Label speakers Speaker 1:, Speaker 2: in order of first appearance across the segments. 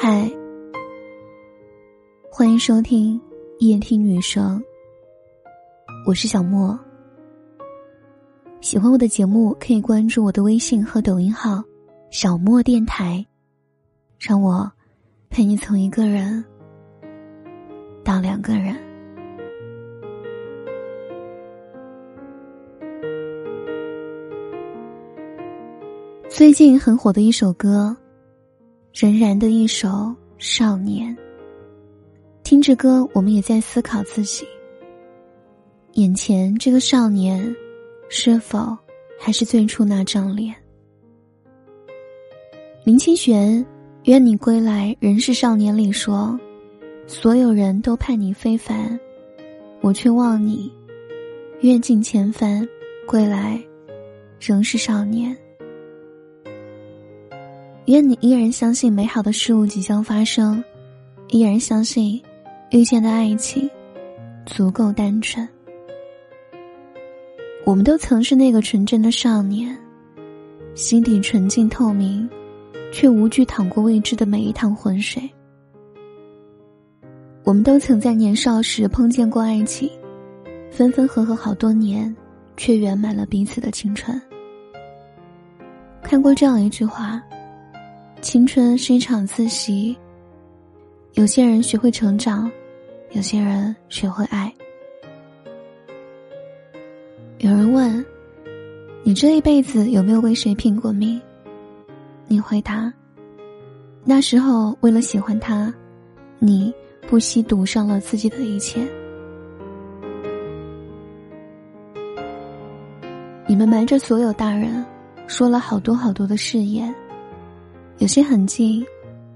Speaker 1: 嗨，欢迎收听夜听女生，我是小莫。喜欢我的节目，可以关注我的微信和抖音号“小莫电台”，让我陪你从一个人到两个人。最近很火的一首歌，仍然的一首《少年》。听着歌，我们也在思考自己：眼前这个少年，是否还是最初那张脸？林清玄《愿你归来仍是少年》里说：“所有人都盼你非凡，我却望你阅尽千帆，归来仍是少年。”愿你依然相信美好的事物即将发生，依然相信遇见的爱情足够单纯。我们都曾是那个纯真的少年，心底纯净透明，却无惧淌过未知的每一趟浑水。我们都曾在年少时碰见过爱情，分分合合好多年，却圆满了彼此的青春。看过这样一句话。青春是一场自习，有些人学会成长，有些人学会爱。有人问：“你这一辈子有没有为谁拼过命？”你回答：“那时候为了喜欢他，你不惜赌上了自己的一切。”你们瞒着所有大人，说了好多好多的誓言。有些很近，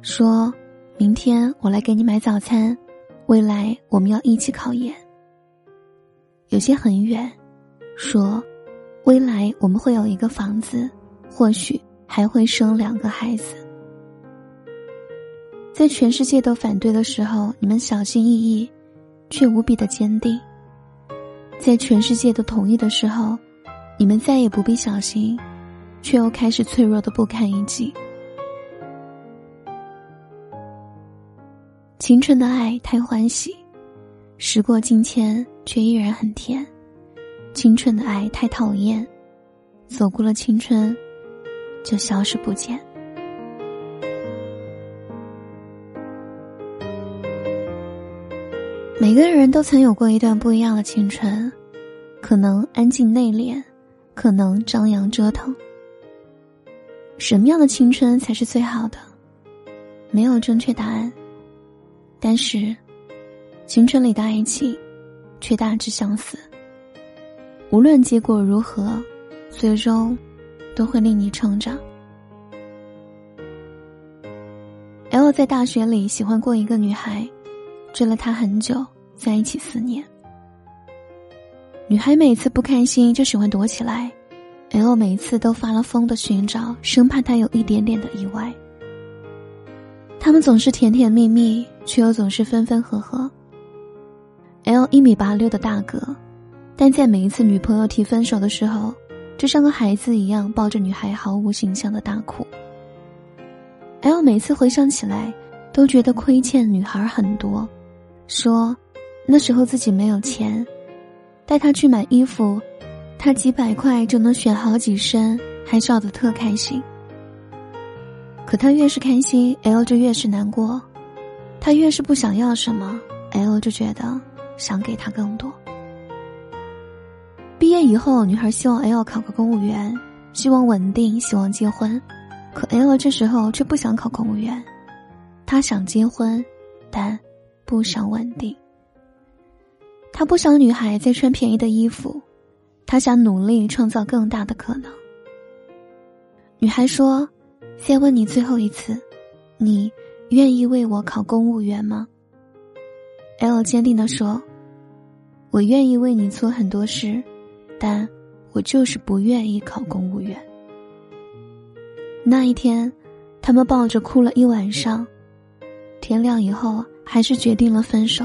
Speaker 1: 说明天我来给你买早餐，未来我们要一起考研。有些很远，说未来我们会有一个房子，或许还会生两个孩子。在全世界都反对的时候，你们小心翼翼，却无比的坚定；在全世界都同意的时候，你们再也不必小心，却又开始脆弱的不堪一击。青春的爱太欢喜，时过境迁却依然很甜；青春的爱太讨厌，走过了青春，就消失不见。每个人都曾有过一段不一样的青春，可能安静内敛，可能张扬折腾。什么样的青春才是最好的？没有正确答案。但是，青春里的爱情，却大致相似。无论结果如何，最终都会令你成长。L 在大学里喜欢过一个女孩，追了她很久，在一起四年。女孩每次不开心就喜欢躲起来，L 每次都发了疯的寻找，生怕她有一点点的意外。他们总是甜甜蜜蜜，却又总是分分合合。L 一米八六的大个，但在每一次女朋友提分手的时候，就像个孩子一样抱着女孩毫无形象的大哭。L 每次回想起来，都觉得亏欠女孩很多，说那时候自己没有钱，带她去买衣服，她几百块就能选好几身，还笑得特开心。可他越是开心，L 就越是难过；他越是不想要什么，L 就觉得想给他更多。毕业以后，女孩希望 L 考个公务员，希望稳定，希望结婚。可 L 这时候却不想考公务员，他想结婚，但不想稳定。他不想女孩再穿便宜的衣服，他想努力创造更大的可能。女孩说。再问你最后一次，你愿意为我考公务员吗？L 坚定的说：“我愿意为你做很多事，但我就是不愿意考公务员。”那一天，他们抱着哭了一晚上，天亮以后还是决定了分手。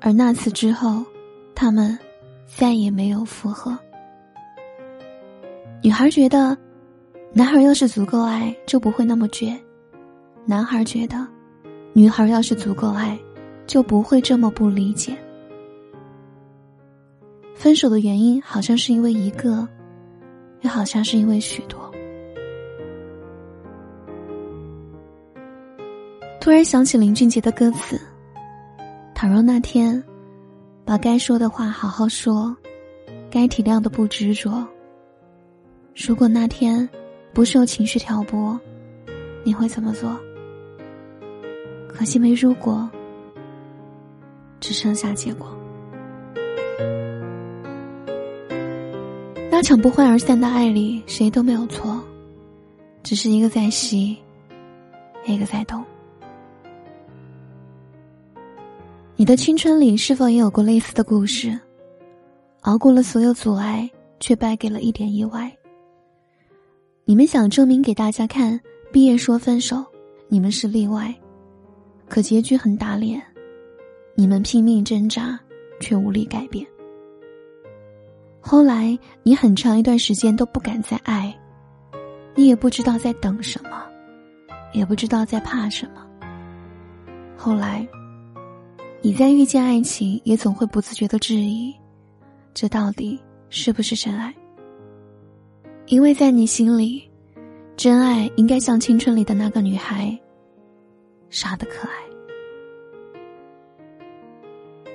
Speaker 1: 而那次之后，他们再也没有复合。女孩觉得。男孩要是足够爱，就不会那么倔。男孩觉得，女孩要是足够爱，就不会这么不理解。分手的原因好像是因为一个，又好像是因为许多。突然想起林俊杰的歌词：“倘若那天，把该说的话好好说，该体谅的不执着。如果那天不受情绪挑拨，你会怎么做？可惜没如果，只剩下结果。那场不欢而散的爱里，谁都没有错，只是一个在吸，一个在动。”你的青春里是否也有过类似的故事？熬过了所有阻碍，却败给了一点意外。你们想证明给大家看，毕业说分手，你们是例外，可结局很打脸。你们拼命挣扎，却无力改变。后来，你很长一段时间都不敢再爱，你也不知道在等什么，也不知道在怕什么。后来。你在遇见爱情，也总会不自觉的质疑，这到底是不是真爱？因为在你心里，真爱应该像青春里的那个女孩，傻的可爱。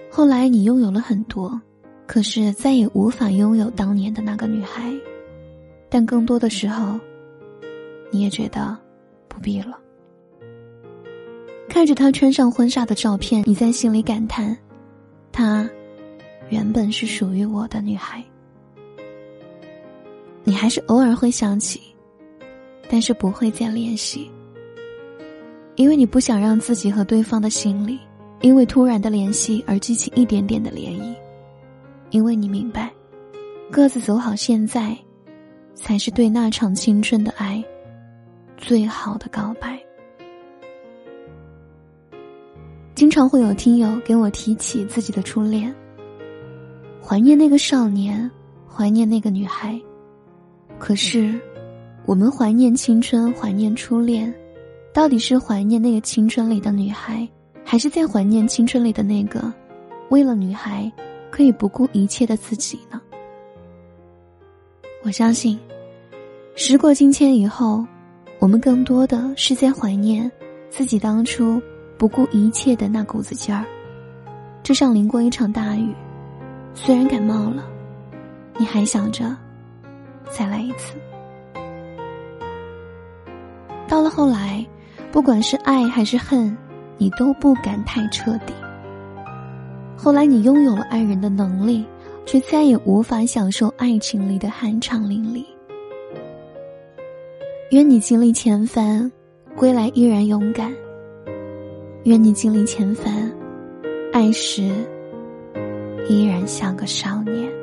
Speaker 1: 后来你拥有了很多，可是再也无法拥有当年的那个女孩，但更多的时候，你也觉得不必了。看着她穿上婚纱的照片，你在心里感叹：“她原本是属于我的女孩。”你还是偶尔会想起，但是不会再联系，因为你不想让自己和对方的心里因为突然的联系而激起一点点的涟漪，因为你明白，各自走好现在，才是对那场青春的爱最好的告白。经常会有听友给我提起自己的初恋，怀念那个少年，怀念那个女孩。可是，我们怀念青春，怀念初恋，到底是怀念那个青春里的女孩，还是在怀念青春里的那个为了女孩可以不顾一切的自己呢？我相信，时过境迁以后，我们更多的是在怀念自己当初。不顾一切的那股子劲儿，就像淋过一场大雨，虽然感冒了，你还想着再来一次。到了后来，不管是爱还是恨，你都不敢太彻底。后来你拥有了爱人的能力，却再也无法享受爱情里的酣畅淋漓。愿你经历千帆，归来依然勇敢。愿你经历千帆，爱时依然像个少年。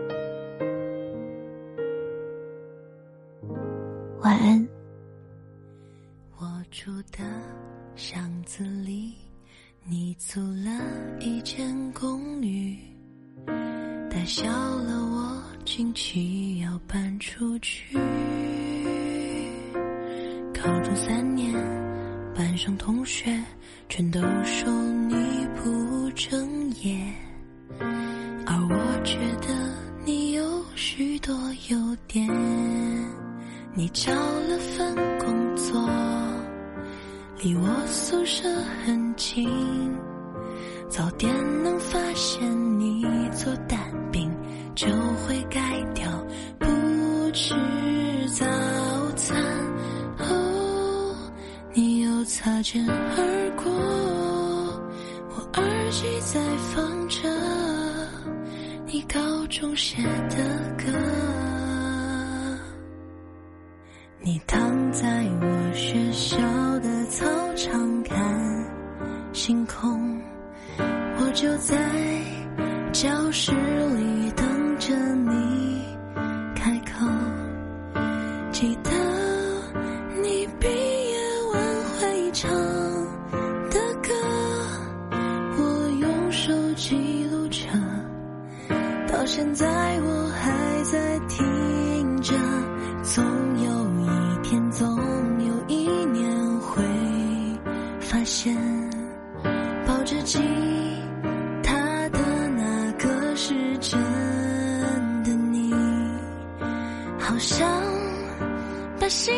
Speaker 2: 班上同学。全都说你不正业，而我觉得你有许多优点。你找了份工作，离我宿舍很近，早点能发现你做蛋饼就会改掉不吃早擦肩而。过，我耳机在放着你高中写的歌，你躺在我学校的操场看星空，我就在教室里现在我还在听着，总有一天，总有一年会发现抱着吉他的那个是真的你，好像把心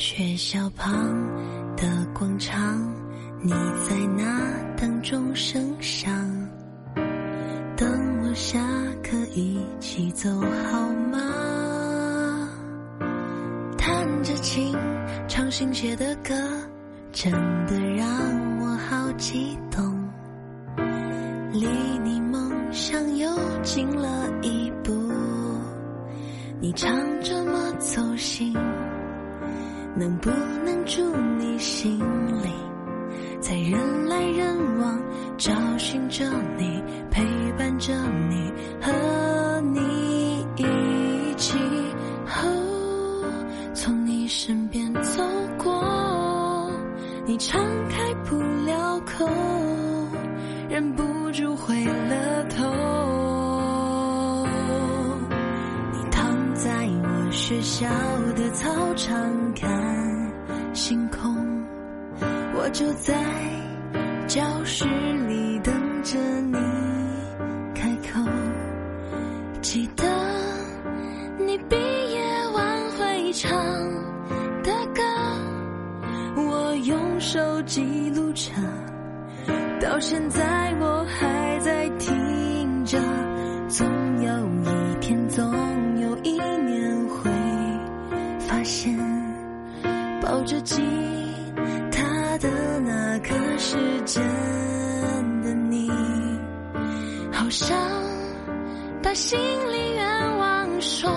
Speaker 2: 学校旁的广场，你在那等钟声响，等我下课一起走好吗？弹着琴，唱新写的歌，真的让我好激动，离你梦想又近了一步，你唱这么走心。能不能住你心里，在人来人往找寻着你，陪伴着你，和你一起，从你身边走过，你敞开不了口，忍不住回了头。你躺在我学校的操场。看就在教室里等着你开口，记得你毕业晚会唱的歌，我用手记录着，到现在我还在听着，总有一天，总有一年会发现，抱着记。是真的你，好想把心里愿望说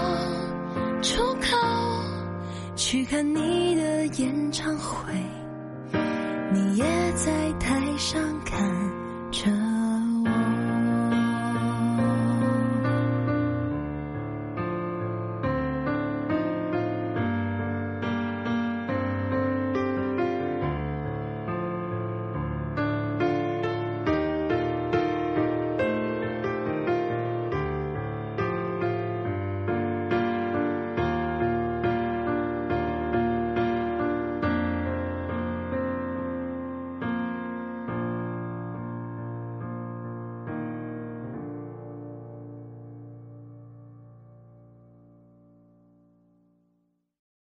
Speaker 2: 出口，去看你的演唱会，你也在台上看。